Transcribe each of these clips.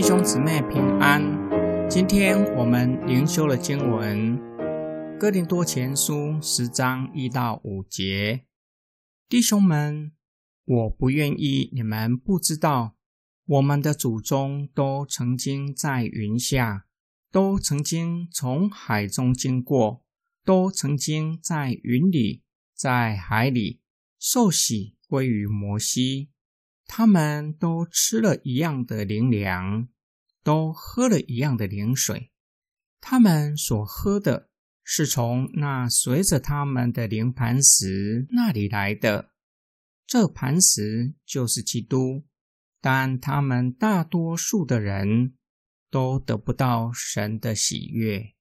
弟兄姊妹平安。今天我们灵修的经文《哥林多前书》十章一到五节。弟兄们，我不愿意你们不知道，我们的祖宗都曾经在云下，都曾经从海中经过，都曾经在云里，在海里受洗归于摩西。他们都吃了一样的灵粮，都喝了一样的灵水。他们所喝的是从那随着他们的灵磐石那里来的，这磐石就是基督。但他们大多数的人都得不到神的喜悦，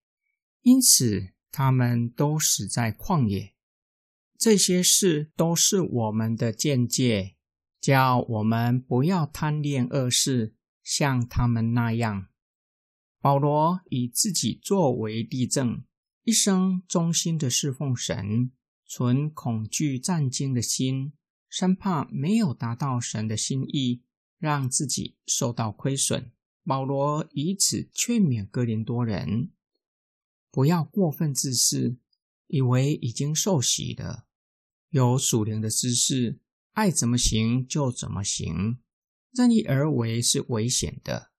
因此他们都死在旷野。这些事都是我们的见解。叫我们不要贪恋恶事，像他们那样。保罗以自己作为例证，一生忠心的侍奉神，存恐惧战惊的心，生怕没有达到神的心意，让自己受到亏损。保罗以此劝勉哥林多人，不要过分自私，以为已经受洗了，有属灵的知识。爱怎么行就怎么行，任意而为是危险的。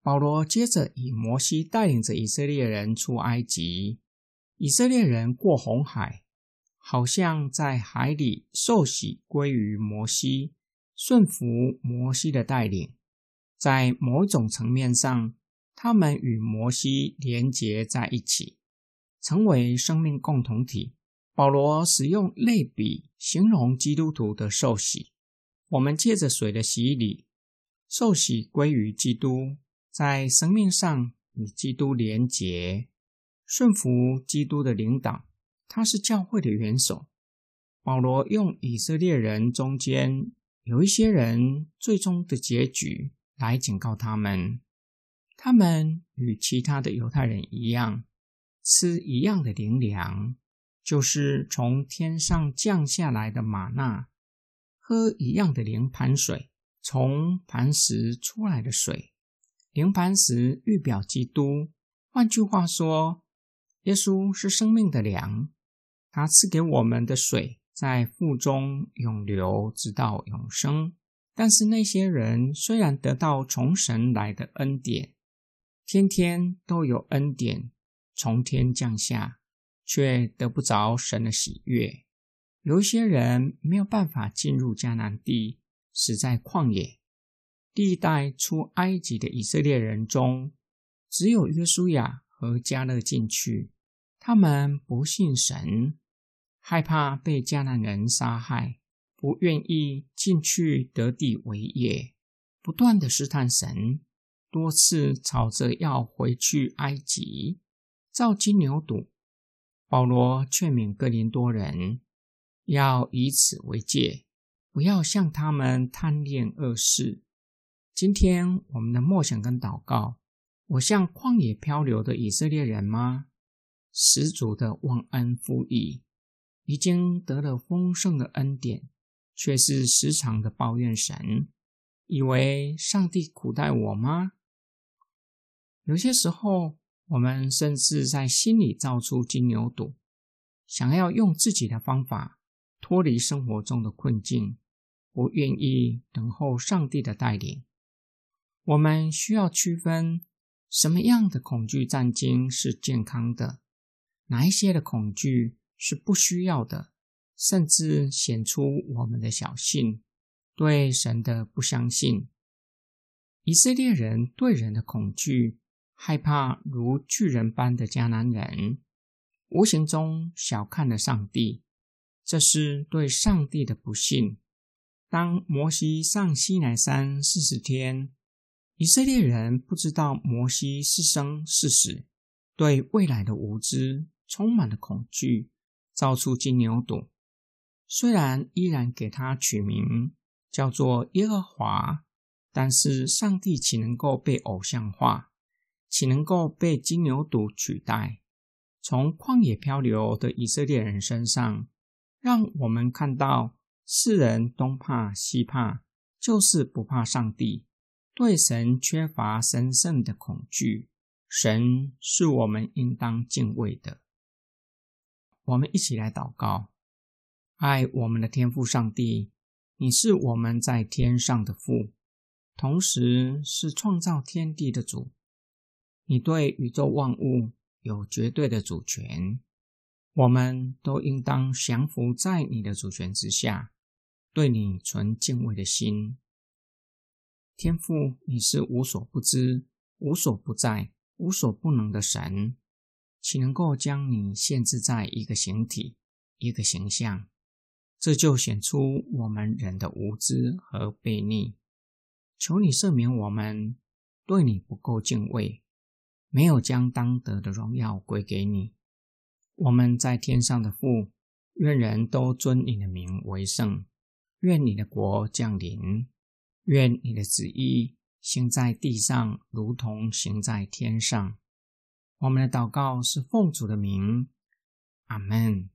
保罗接着以摩西带领着以色列人出埃及，以色列人过红海，好像在海里受洗归于摩西，顺服摩西的带领。在某种层面上，他们与摩西连结在一起，成为生命共同体。保罗使用类比形容基督徒的受洗。我们借着水的洗礼，受洗归于基督，在生命上与基督连结，顺服基督的领导。他是教会的元首。保罗用以色列人中间有一些人最终的结局来警告他们：他们与其他的犹太人一样，吃一样的灵粮。就是从天上降下来的玛纳，喝一样的灵磐水，从磐石出来的水，灵磐石预表基督。换句话说，耶稣是生命的粮，他赐给我们的水在腹中永流，直到永生。但是那些人虽然得到从神来的恩典，天天都有恩典从天降下。却得不着神的喜悦。有一些人没有办法进入迦南地，死在旷野。第一代出埃及的以色列人中，只有约书亚和加勒进去。他们不信神，害怕被迦南人杀害，不愿意进去得地为业，不断的试探神，多次吵着要回去埃及，造金牛犊。保罗劝勉哥林多人要以此为戒，不要向他们贪恋恶事。今天我们的默想跟祷告，我像旷野漂流的以色列人吗？十足的忘恩负义，已经得了丰盛的恩典，却是时常的抱怨神，以为上帝苦待我吗？有些时候。我们甚至在心里造出金牛犊，想要用自己的方法脱离生活中的困境，不愿意等候上帝的带领。我们需要区分什么样的恐惧战惊是健康的，哪一些的恐惧是不需要的，甚至显出我们的小信，对神的不相信。以色列人对人的恐惧。害怕如巨人般的迦南人，无形中小看了上帝，这是对上帝的不信。当摩西上西南山四十天，以色列人不知道摩西是生是死，对未来的无知充满了恐惧，造出金牛犊。虽然依然给他取名叫做耶和华，但是上帝岂能够被偶像化？岂能够被金牛犊取代？从旷野漂流的以色列人身上，让我们看到世人东怕西怕，就是不怕上帝。对神缺乏神圣的恐惧。神是我们应当敬畏的。我们一起来祷告：爱我们的天父上帝，你是我们在天上的父，同时是创造天地的主。你对宇宙万物有绝对的主权，我们都应当降服在你的主权之下，对你存敬畏的心。天父，你是无所不知、无所不在、无所不能的神，岂能够将你限制在一个形体、一个形象？这就显出我们人的无知和悖逆。求你赦免我们，对你不够敬畏。没有将当得的荣耀归给你。我们在天上的父，愿人都尊你的名为圣。愿你的国降临。愿你的旨意行在地上，如同行在天上。我们的祷告是奉主的名，阿门。